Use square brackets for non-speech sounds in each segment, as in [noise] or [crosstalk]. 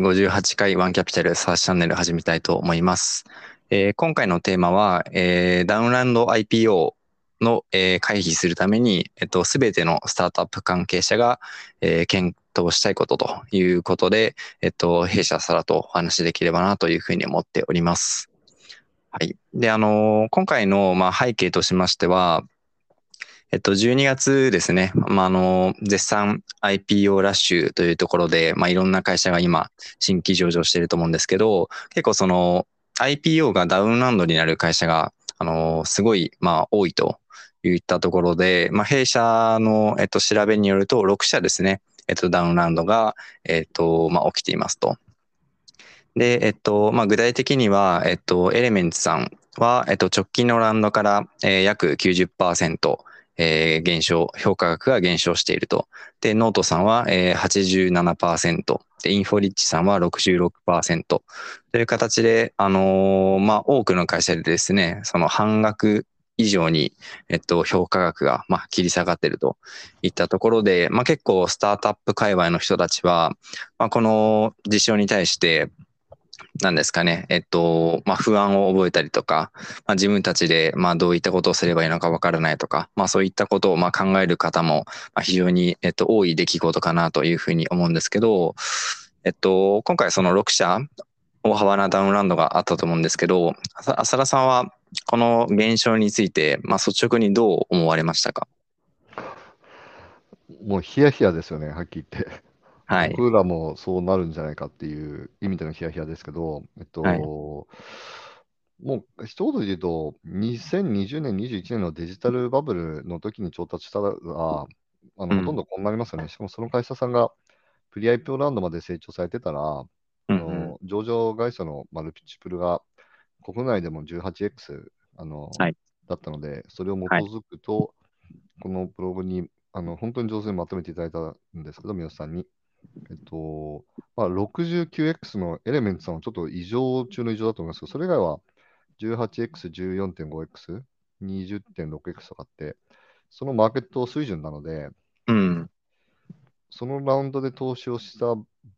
58回ワンキャピタルサーチャンネル始めたいと思います。えー今回のテーマは、えーダウンランド IPO の、えー回避するために、えっと、すべてのスタートアップ関係者が、えー検討したいことということで、えっと、弊社サラとお話しできればなというふうに思っております。はい。で、あの今回の、まあ、背景としましては、えっと、12月ですね、まあ、あの、絶賛 IPO ラッシュというところで、まあ、いろんな会社が今、新規上場していると思うんですけど、結構その、IPO がダウンランドになる会社が、あの、すごい、まあ、多いといったところで、まあ、弊社の、えっと、調べによると、6社ですね、えっと、ダウンランドが、えっと、まあ、起きていますと。で、えっと、まあ、具体的には、えっと、エレメンツさんは、えっと、直近のランドから、えー約90%、えー減少、評価額が減少していると。で、ノートさんは、えー、87%、で、インフォリッチさんは66%という形で、あのーまあ、多くの会社でですね、その半額以上に、えっと、評価額が、まあ、切り下がっているといったところで、まあ、結構スタートアップ界隈の人たちは、まあ、この事象に対して、なんですかね、えっと、まあ、不安を覚えたりとか、まあ、自分たちで、まあ、どういったことをすればいいのかわからないとか、まあ、そういったことを、まあ、考える方も、まあ、非常に、えっと、多い出来事かなというふうに思うんですけど、えっと、今回その6社、大幅なダウンランドがあったと思うんですけど、浅田さんは、この現象について、まあ、率直にどう思われましたか？もうヒヤヒヤですよね、はっきり言って。はい。僕らもそうなるんじゃないかっていう意味でのヒヤヒヤですけど、えっと、はいもう一言で言うと、2020年、21年のデジタルバブルの時に調達したら、あのうんほとんどこうなりますよね。しかもその会社さんがプリ IPO ラウンドまで成長されてたら、うんあの上場会社のマルチプルが国内でも 18X あの、はいだったので、それを基づくと、このブログにあの本当に上手にまとめていただいたんですけど、三好さんに。えっと、まあ、69X のエレメンツさんはちょっと異常中の異常だと思いますけど、それ以外は 18X、14.5X、20.6X とかって、そのマーケット水準なので、うん。そのラウンドで投資をした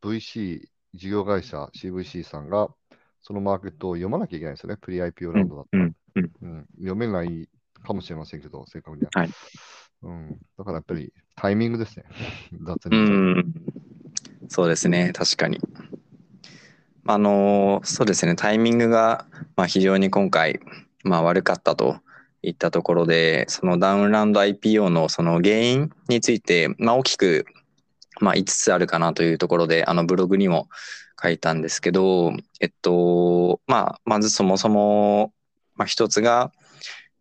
VC、事業会社、CVC さんが、そのマーケットを読まなきゃいけないんですよね、プリ IPO ラウンドだったら。うん。うん。うん読めないかもしれませんけど、正確には。はいうん、だからやっぱりタイミングですね。[laughs] 雑うに。そうですね、確かに。あの、そうですね、タイミングが、まあ、非常に今回、まあ、悪かったといったところで、そのダウンランド IPO のその原因について、まあ、大きく、まあ、5つあるかなというところで、あのブログにも書いたんですけど、えっと、まあ、まずそもそも、まあ、一つが、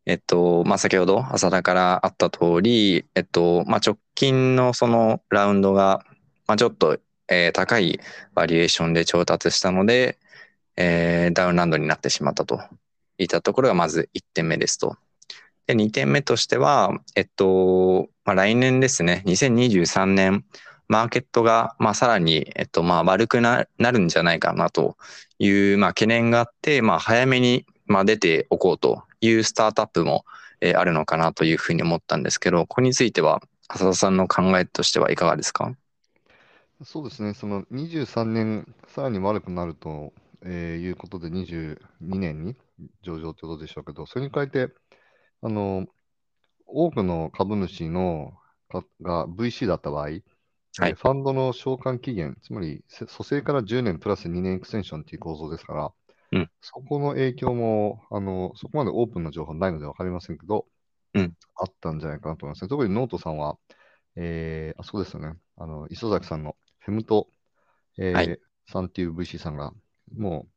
えっと、まあ、先ほど浅田からあった通り、えっと、まあ、直近のそのラウンドが、まあ、ちょっと、えー高いバリエーションで調達したので、えーダウンランドになってしまったと。いったところがまず1点目ですと。で、2点目としては、えっと、まあ、来年ですね、2023年、マーケットが、まあ、さらに、えっと、まあ、悪くなるんじゃないかなという、まあ、懸念があって、まあ、早めに、まあ、出ておこうというスタートアップも、えーあるのかなというふうに思ったんですけど、ここについては、浅田さんの考えとしてはいかがですか？そうですね、その23年、さらに悪くなると、えーいうことで、22年に上場ということでしょうけど、それに加えて、あの多くの株主のかが VC だった場合、えーはいファンドの償還期限、つまりせ蘇生から10年プラス2年エクステンションという構造ですから、うん。そこの影響もあの、そこまでオープンな情報ないので分かりませんけど、うん。あったんじゃないかなと思いますね。特にノートさんは、えーあそうですよね、あの磯崎さんのフェムト、えーはいさんっていう VC さんが、も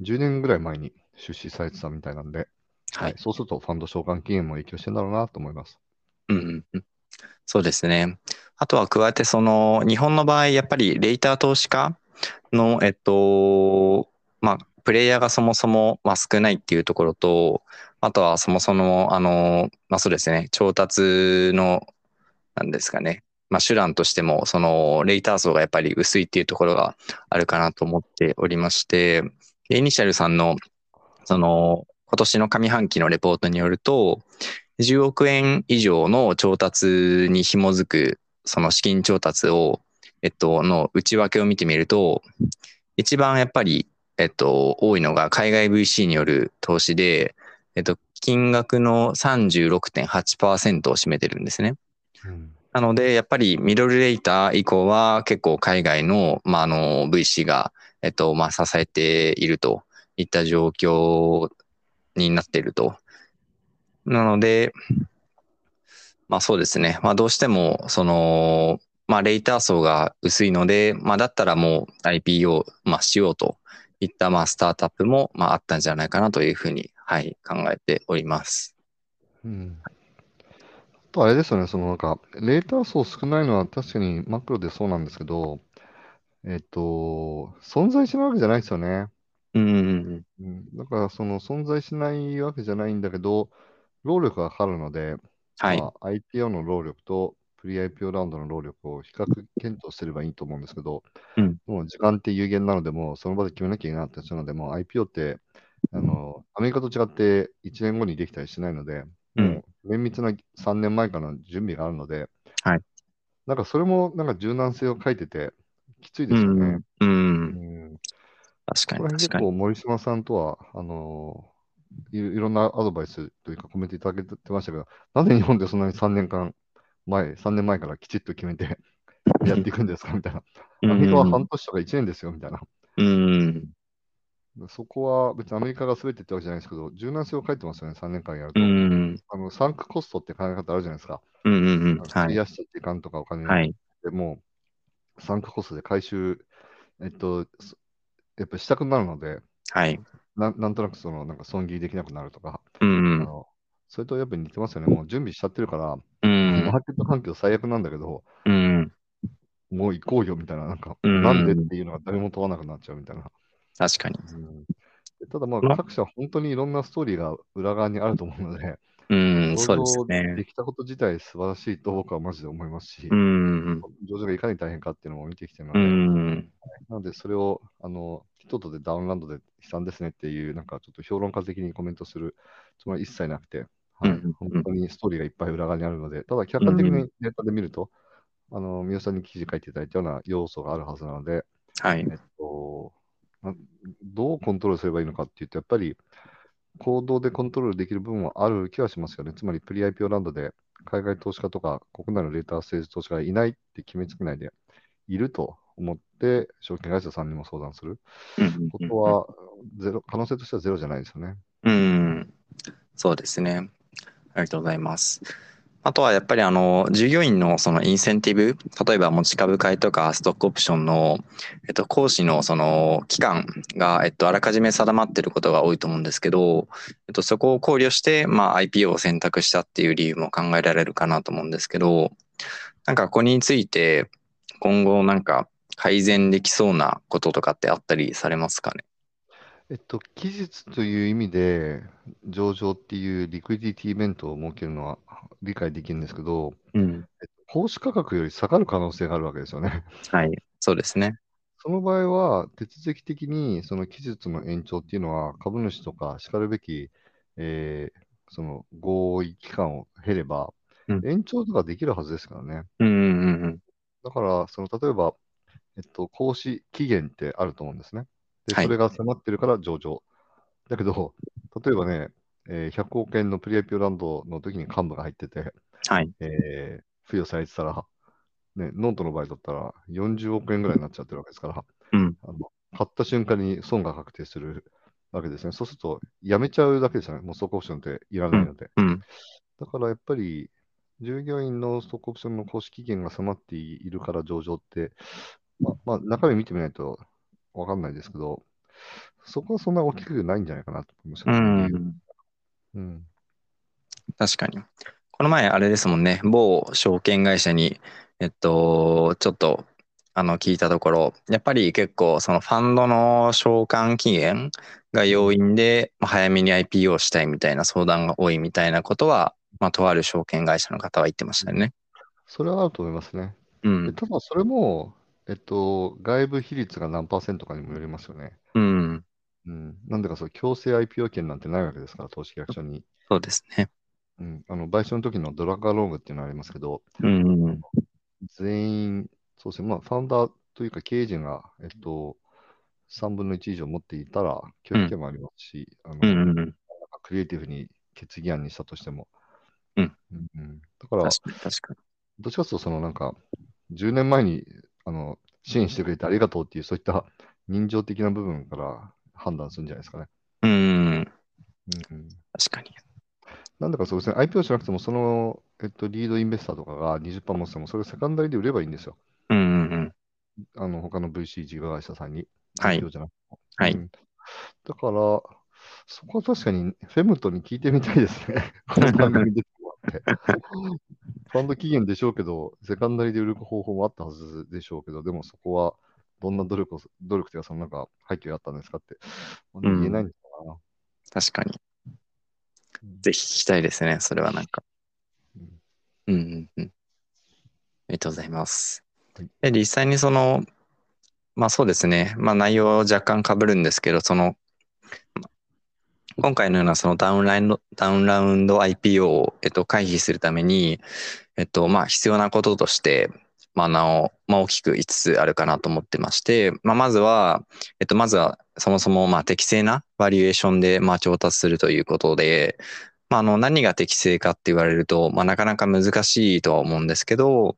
う10年ぐらい前に出資されてたみたいなんで、はい。そうするとファンド償還期限も影響してんだろうなと思います。うんうんうんそうですね。あとは加えて、その、日本の場合、やっぱりレイター投資家の、えっと、まあ、プレイヤーがそもそも、まあ、少ないっていうところと、あとはそもそも、あの、まあ、そうですね、調達の、なんですかね、まあ、手段としても、その、レイター層がやっぱり薄いっていうところがあるかなと思っておりまして、イニシャルさんの、その、今年の上半期のレポートによると、10億円以上の調達に紐づく、その資金調達を、えっと、の内訳を見てみると、一番やっぱり、えっと、多いのが海外 VC による投資で、えっと、金額の36.8%を占めてるんですね。うんなので、やっぱりミドルレーター以降は結構海外の、まあ、あの VC が、えっと、まあ、支えているといった状況になっていると。なので、まあそうですね。まあどうしても、その、まあレーター層が薄いので、まあだったらもう IPO、まあしようといった、まあスタートアップも、まああったんじゃないかなというふうに、はい、考えております。うんとあれですよね、そのなんか、レーター層少ないのは確かにマクロでそうなんですけど、えっと、存在しないわけじゃないですよね。うんうんうん、だから、その存在しないわけじゃないんだけど、労力がかかるので、はい。まあ、IPO の労力とプリ IPO ラウンドの労力を比較検討すればいいと思うんですけど、うんもう時間って有限なので、もうその場で決めなきゃいけなかったりするので、もう IPO って、あの、アメリカと違って1年後にできたりしないので、綿密な3年前からの準備があるので、はいなんかそれもなんか柔軟性を書いてて、きついでうすよね。ん。うん。うん確かに、確かに。結構森島さんとは、あのいいろんなアドバイスというかコメントいただけてましたけど、なぜ日本でそんなに3年間前、3年前からきちっと決めて [laughs] やっていくんですか？みたいな。アメリカは半年とか1年ですよみたいな。うん。そこは別にアメリカが全てってわけじゃないですけど、柔軟性を書いてますよね、3年間やるうと。ん。あのサンクコストって考え方あるじゃないですか。うん。うん。うん。費やした時間とかお金はい。でもう、サンクコストで回収、えっと、そやっぱりしたくなるので、はい。ななんとなくそのなんか損切りできなくなるとか、あうん。のそれとやっぱり似てますよね。もう準備しちゃってるから、うんマ。ーケット環境最悪なんだけど、うん。もう行こうよみたいな、なんか、うんなんでっていうのが誰も問わなくなっちゃうみたいな。確かに。ただままあ、各社本当にいろんなストーリーが裏側にあると思うので、うん。そうです上場でね。きたこと自体素晴らしいと僕はマジで思いますし、うん。上場がいかに大変かっていうのも見てきてるのうで、ん。なのでそれを、あの、一言でダウンランドで悲惨ですねっていう、なんかちょっと評論家的にコメントするつもりは一切なくて、はいうん本当にストーリーがいっぱい裏側にあるので、ただ客観的にデータで見ると、あの、三好さんに記事書いていただいたような要素があるはずなので、はい。えっと、などうコントロールすればいいのかっていうと、やっぱり行動でコントロールできる部分はある気はしますよね。つまり、プリ IPO ランドで海外投資家とか国内のレーターセールス投資家がいないって決めつけないでいると思って、証券会社さんにも相談するうんことはゼロ、可能性としてはゼロじゃないですよね。うん。そうですね。ありがとうございます。あとはやっぱりあの、従業員のそのインセンティブ、例えば持ち株会とかストックオプションの、えっと、行使のその期間が、えっと、あらかじめ定まっていることが多いと思うんですけど、えっと、そこを考慮して、まあ、IPO を選択したっていう理由も考えられるかなと思うんですけど、なんかここについて、今後なんか改善できそうなこととかってあったりされますかね？えっと、期日という意味で、上場っていうリクイディティイベントを設けるのは理解できるんですけど、うん。行使価格より下がる可能性があるわけですよね。はい。そうですね。その場合は、手続き的にその期日の延長っていうのは、株主とかしかるべき、えーその合意期間を経ればうん、延長とかできるはずですからね。うんうんうんだから、その例えば、えっと、行使期限ってあると思うんですね。で、はいそれが迫ってるから上場。だけど、例えばね、えー100億円のプレIPOラウンドの時に幹部が入ってて、はい。えー付与されてたら、ね、ノートの場合だったら40億円ぐらいになっちゃってるわけですから、うん。あの買った瞬間に損が確定するわけですね。そうすると、やめちゃうだけですよね。もうストックオプションっていらないので。うん。だからやっぱり、従業員のストックオプションの公式期限が迫っているから上場って、ままあ、中身見てみないとわかんないですけど、そこはそんな大きくないんじゃないかなと思いますう。ん。うん確かに。この前、あれですもんね、某証券会社に、えっと、ちょっと、あの、聞いたところ、やっぱり結構、そのファンドの償還期限が要因で、まあ早めに IPO したいみたいな相談が多いみたいなことは、まあ、とある証券会社の方は言ってましたよね。それはあると思いますね。うん。でただ、それも、えっと、外部比率が何パーセントかにもよりますよね。うん。うん、なんでかそう、強制 IPO 権なんてないわけですから、投資契約書に。そうですね。うん、あの賠償の時のドラッグアローグっていうのがありますけど、うん。全員、そうですね、まあ、ファウンダーというか経営陣が、えっと、3分の1以上持っていたら、教育権もありますし、あのうんうんうん。クリエイティブに決議案にしたとしても。うんうんうんだから、確かに確かに。どっちかというと、そのなんか、10年前にあの支援してくれてありがとうっていう、そういった人情的な部分から判断するんじゃないですかね。うんうん確かに。なんだかそうですね、IPO じゃなくても、その、えっと、リードインベスターとかが20%持ってても、それをセカンダリで売ればいいんですよ。うんうんうん。あの他の VC 事業会社さんに。はい IPO じゃなくてもはいうんだから、そこは確かにフェムトに聞いてみたいですね。この番組出てもらって。ファンド期限でしょうけど、セカンダリで売る方法もあったはずでしょうけど、でもそこはどんな努力を、努力というか、そのなんか背景があったんですかって、ん言えないんですかな。確かにうん。ぜひ聞きたいですね、それはなんか。うんうんうんうん。ありがとうございますはい。で、実際にその、まあそうですね、まあ内容若干被るんですけど、その、今回のようなそのダウンラウンド、ダウンラウンド IPO を、えっと、回避するために、えっと、まあ必要なこととして、まあなお、まあ大きく5つあるかなと思ってまして、まあまずは、えっと、まずはそもそもまあ適正なバリエーションでまあ調達するということで、まああの何が適正かって言われると、まあなかなか難しいとは思うんですけど、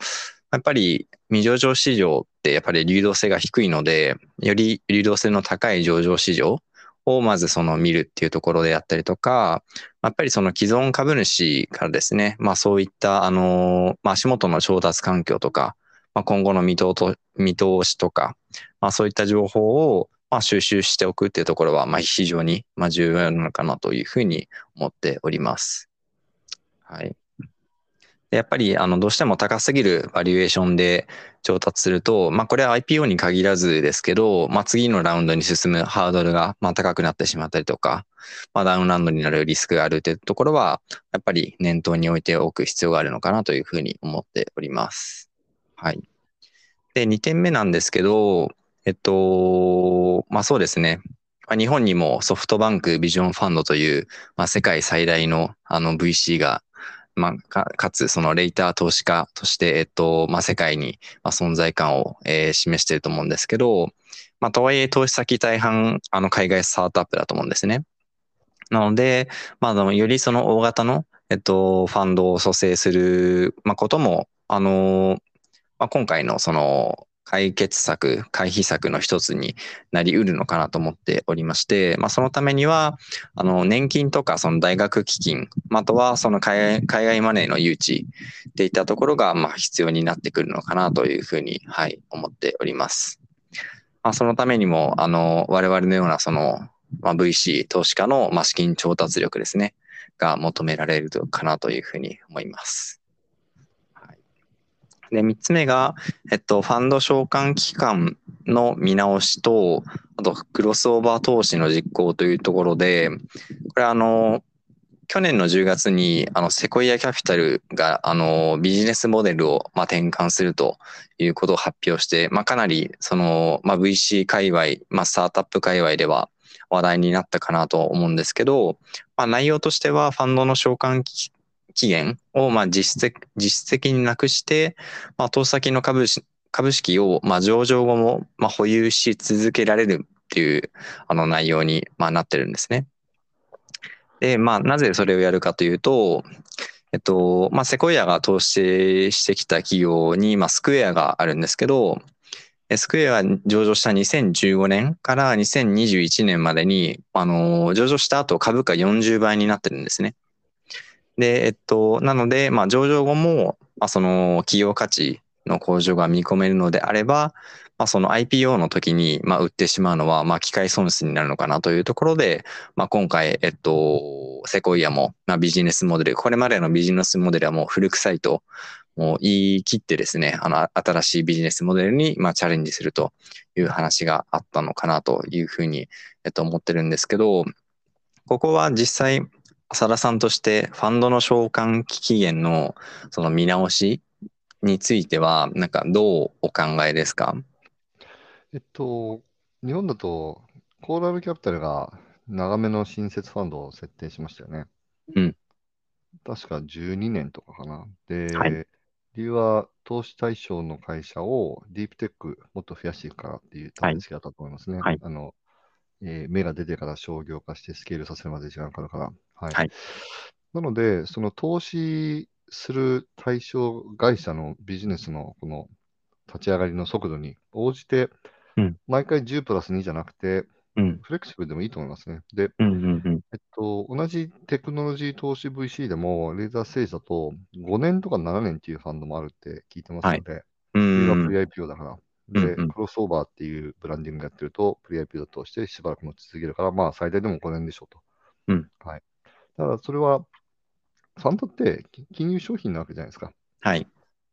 やっぱり未上場市場ってやっぱり流動性が低いので、より流動性の高い上場市場をまずその見るっていうところであったりとか、やっぱりその既存株主からですね、まあそういったあの、まあ足元の調達環境とか、まあ、今後の見通見通しとか、まあそういった情報をまあ収集しておくっていうところはまあ非常にまあ重要なのかなというふうに思っております。はい。やっぱりあのどうしても高すぎるバリエーションで調達すると、まあこれは IPO に限らずですけど、まあ次のラウンドに進むハードルがま高くなってしまったりとか、まあダウンラウンドになるリスクがあるというところは、やっぱり念頭に置いておく必要があるのかなというふうに思っております。はい。で、2点目なんですけど、えっと、まあそうですね。日本にもソフトバンクビジョンファンドという、まあ世界最大のあの VC がまあ、かかつ、そのレイター投資家として、えっと、まあ、世界にまあ存在感を、えー示していると思うんですけど、まあ、とはいえ、投資先大半、あの、海外スタートアップだと思うんですね。なので、まあ、よりその大型の、えっと、ファンドを蘇生する、まあ、ことも、あの、まあ、今回のその、解決策、回避策の一つになり得るのかなと思っておりまして、まあ、そのためには、あの、年金とか、その大学基金、あとはその海外海外マネーの誘致っていったところが、まあ、必要になってくるのかなというふうに、はい、思っております。まあ、そのためにも、あの、我々のような、その、まあ、VC 投資家の、まあ、資金調達力ですね、が求められるかなというふうに思います。で、三つ目が、えっと、ファンド償還期間の見直しと、あと、クロスオーバー投資の実行というところで、これあの、去年の10月に、あの、セコイアキャピタルが、あの、ビジネスモデルを、まあ、転換するということを発表して、まあ、かなり、その、まあ、VC 界隈、まあ、スタートアップ界隈では話題になったかなと思うんですけど、まあ、内容としては、ファンドの償還期期限を、まあ、実質的、実質的になくして、まあ、投資先の株式株式を、まあ、上場後も、まあ、保有し続けられるっていう、あの、内容に、まあ、なってるんですね。で、まあ、なぜそれをやるかというと、えっと、まあ、セコイアが投資してきた企業に、まあ、スクエアがあるんですけど、スクエアが上場した2015年から2021年までに、あの、上場した後株価40倍になってるんですね。で、えっと、なので、まあ、上場後も、まあ、その企業価値の向上が見込めるのであれば、まあ、その IPO の時に、まあ、売ってしまうのは、まあ、機械損失になるのかなというところで、まあ、今回、えっと、セコイアも、まあ、ビジネスモデル、これまでのビジネスモデルはもう古臭いと、もう言い切ってですね、あの、新しいビジネスモデルに、まあ、チャレンジするという話があったのかなというふうに、えっと、思ってるんですけど、ここは実際、浅田さんとしてファンドの償還期限のその見直しについては、なんかどうお考えですか？えっと、日本だと、コーラルキャピタルが長めの新設ファンドを設定しましたよね。うん。確か12年とかかな。で、はい理由は、投資対象の会社をディープテックもっと増やしていくからっていう多分意識だったと思いますね。はいあのえー芽が出てから商業化してスケールさせるまで時間かかるから。はい。はいなので、その投資する対象会社のビジネスのこの立ち上がりの速度に応じて、うん毎回10プラス2じゃなくて、うん。フレキシブルでもいいと思いますね。で、うんうんうん。えっと、同じテクノロジー投資 VC でも、レーザーステージだと5年とか7年っていうファンドもあるって聞いてますので、うそれがんプリ IPO だから。で、うんうんクロスオーバーっていうブランディングやってると、プリ IPO としてしばらく持ち続けるから、まあ最大でも5年でしょうと。うんはい。だからそれは、ファンドってき金融商品なわけじゃないですか。はい。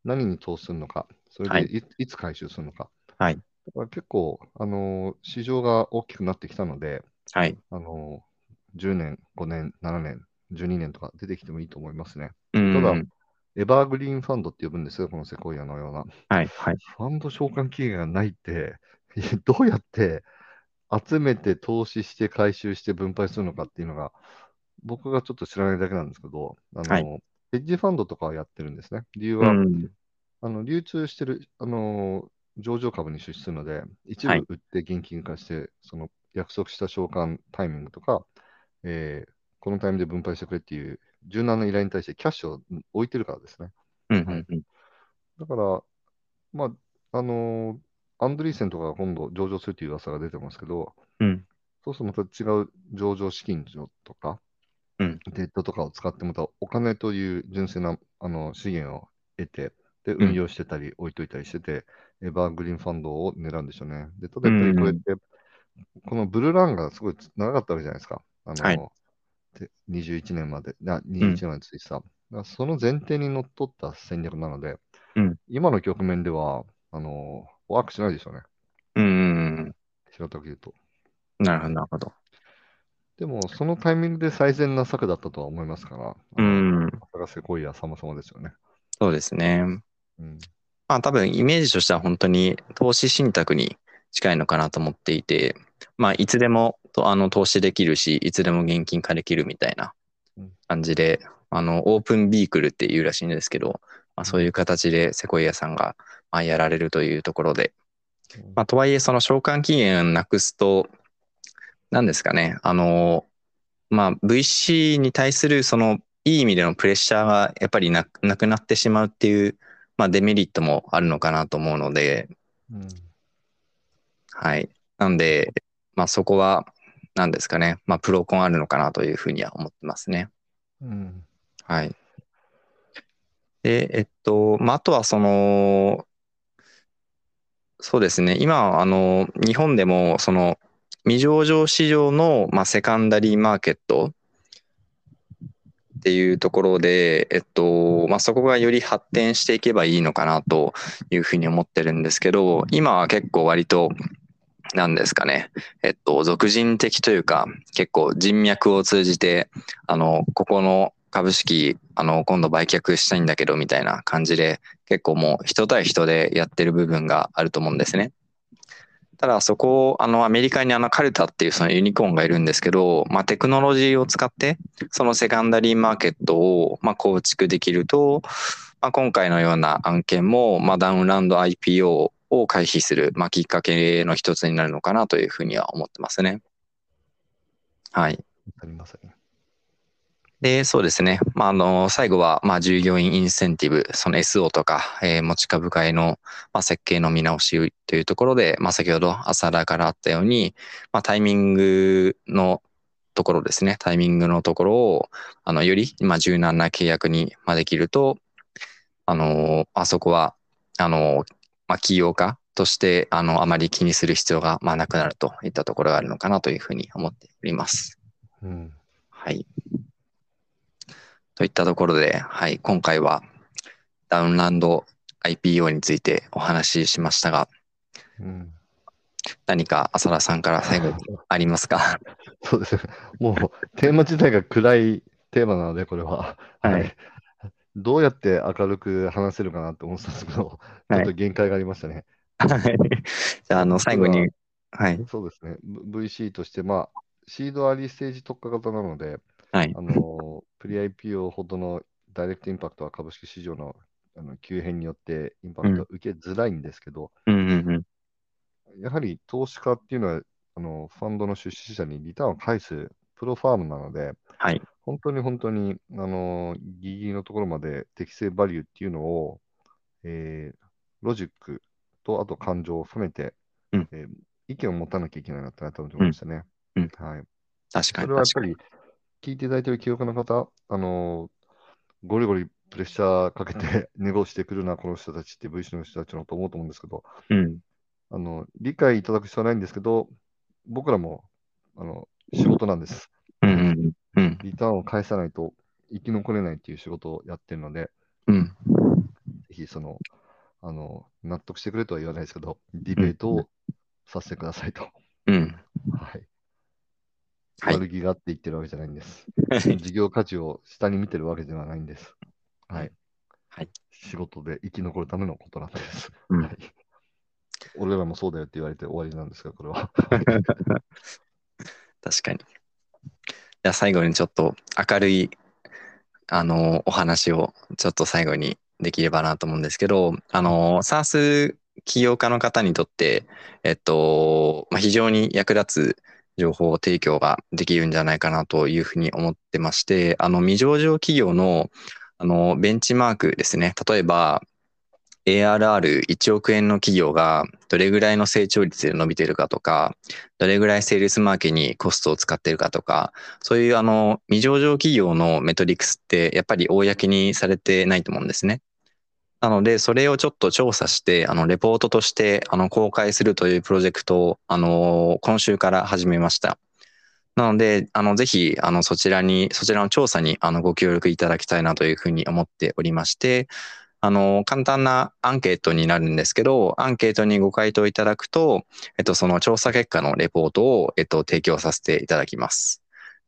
何に投資するのか、そはいれでい,、い、つ回収するのか。はい。だから結構、あのー市場が大きくなってきたので、はい。あのー10年、5年、7年、12年とか出てきてもいいと思いますね。うんただ、エバーグリーンファンドって呼ぶんですよ、このセコイアのような。はい。はい。ファンド償還期限がないって、[laughs] どうやって集めて投資して回収して分配するのかっていうのが、僕がちょっと知らないだけなんですけど、あの、はいヘッジファンドとかはやってるんですね。理由は、うん。あの流通してる、あの上場株に出資するので、一はい部売って現金化して、その約束した償還タイミングとか、えーこのタイミングで分配してくれっていう柔軟な依頼に対してキャッシュを置いてるからですね。うんうんうん。だから、まあ、あのーアンドリーセンとかが今度上場するという噂が出てますけど、うん。そうするとまた違う上場資金とか、うんデッドとかを使ってまたお金という純粋なあの資源を得て、で、ん運用してたり、置いといたりしてて、エバーグリーンファンドを狙うんでしょうね。で、ただやっぱりこれって、このブルーランがすごい長かったわけじゃないですか。あの、はいで21年まで、な21年までついてた。だからその前提にのっとった戦略なので、うん今の局面では、あの、ワークしないでしょうね。うんうん平たく言うと。うん。なるほど、なるほど。でも、そのタイミングで最善な策だったとは思いますから、うん。さすがセコイア様々ですよね。そうですね。うん。まあ多分イメージとしては本当に投資信託に近いのかなと思っていて、まあいつでもとあの投資できるし、いつでも現金化できるみたいなうん感じで、あのオープンビークルっていうらしいんですけど、まあ、そういう形でセコイアさんがまあやられるというところで、まあ、とはいえその償還期限をなくすと、何ですかね、あの、まあ VC に対するそのいい意味でのプレッシャーがやっぱりななくなってしまうっていうまあ、デメリットもあるのかなと思うので、うん。はい。なんで、まあ、そこは、何ですかね、まあ、プロコンあるのかなというふうには思ってますね。うん。はい。で、えっと、まあ、あとはその、そうですね、今、あの、日本でも、その、未上場市場の、まあ、セカンダリーマーケットっていうところで、えっと、まあ、そこがより発展していけばいいのかなというふうに思ってるんですけど、今は結構割と、なんですかね、えっと、俗人的というか、結構人脈を通じて、あの、ここの株式、あの、今度売却したいんだけど、みたいな感じで、結構もう人対人でやってる部分があると思うんですね。ただそこを、あの、アメリカにあのカルタっていうそのユニコーンがいるんですけど、まあテクノロジーを使って、そのセカンダリーマーケットを、まあ構築できると、まあ今回のような案件も、まあダウンランド IPO を回避する、まあきっかけの一つになるのかなというふうには思ってますね。はい。ありません。で、そうですね。まあ、あの、最後は、まあ、従業員インセンティブ、その SO とか、えー持ち株会の、まあ、設計の見直しというところで、まあ、先ほど朝田からあったように、まあ、タイミングのところですね。タイミングのところを、あの、より、まあ、柔軟な契約に、まあ、できると、あの、あそこは、あの、まあ、企業家として、あの、あまり気にする必要が、まあ、なくなるといったところがあるのかなというふうに思っております。うん。はい。といったところで、はい、今回はダウンランド IPO についてお話ししましたが、うん。何か浅田さんから最後にありますか？[laughs] そうですね。もう、テーマ自体が暗いテーマなので、これは。はいどうやって明るく話せるかなって思ってたんですけど、ちょっと限界がありましたね。はい [laughs] じゃあ、あの、最後に、はい、そうですね。VC として、まあ、シードアリーステージ特化型なので、はいあ、の、プリ IPO ほどのダイレクトインパクトは株式市場のあの急変によってインパクトが受けづらいんですけど、うんうんうん。やはり投資家っていうのは、あのファンドの出資者にリターンを返すプロファームなので、はい。本当に本当に、あのギリギリのところまで適正バリューっていうのを、えーロジックとあと感情を含めて、うんえー意見を持たなきゃいけないなって改めて思いましたね。うんはい、確かに。それはやっぱ。り聞いていただいている記憶の方、あのゴリゴリプレッシャーかけて [laughs] ネゴしてくるな、この人たちって VC の人たちのと思うと思うんですけど、うん。あの理解いただく必要はないんですけど、僕らもあの仕事なんです。うんうんうん。リターンを返さないと生き残れないっていう仕事をやってるので、うん。ぜひその、あの、納得してくれとは言わないですけど、ディベートをさせてくださいと。うん。はい。はい悪気があって言ってるわけじゃないんです。[laughs] 事業価値を下に見てるわけではないんです。はい。はい。仕事で生き残るためのことなんです。うんはい。俺らもそうだよって言われて終わりなんですが、これは。[laughs] 確かに。じゃあ最後にちょっと明るい、あの、お話をちょっと最後にできればなと思うんですけど、あの、SARS 起業家の方にとって、えっと、まあ、非常に役立つ情報提供ができるんじゃないかなというふうに思ってまして、あの、未上場企業の、あの、ベンチマークですね。例えば、ARR1 億円の企業がどれぐらいの成長率で伸びてるかとか、どれぐらいセールスマーケにコストを使ってるかとか、そういうあの未上場企業のメトリックスってやっぱり公にされてないと思うんですね。なので、それをちょっと調査して、あの、レポートとして、あの、公開するというプロジェクトを、あの、今週から始めました。なので、あの、ぜひ、あの、そちらに、そちらの調査に、あの、ご協力いただきたいなというふうに思っておりまして、あの、簡単なアンケートになるんですけど、アンケートにご回答いただくと、えっと、その調査結果のレポートを、えっと、提供させていただきます。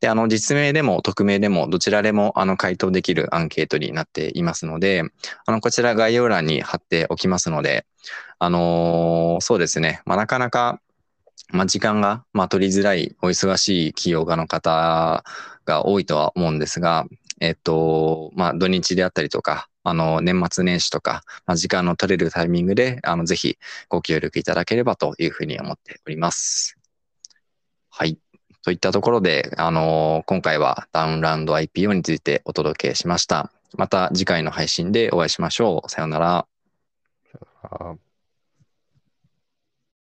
で、あの、実名でも匿名でも、どちらでも、あの、回答できるアンケートになっていますので、あの、こちら概要欄に貼っておきますので、あのーそうですね、まあ、なかなか、まあ、時間が、まあ、取りづらい、お忙しい企業家の方が多いとは思うんですが、えっと、まあ、土日であったりとか、あの、年末年始とか、まあ、時間の取れるタイミングで、あの、ぜひご協力いただければというふうに思っております。はい。といったところで、あの今回はダウンラウンド IPO についてお届けしました。また次回の配信でお会いしましょう。さようなら。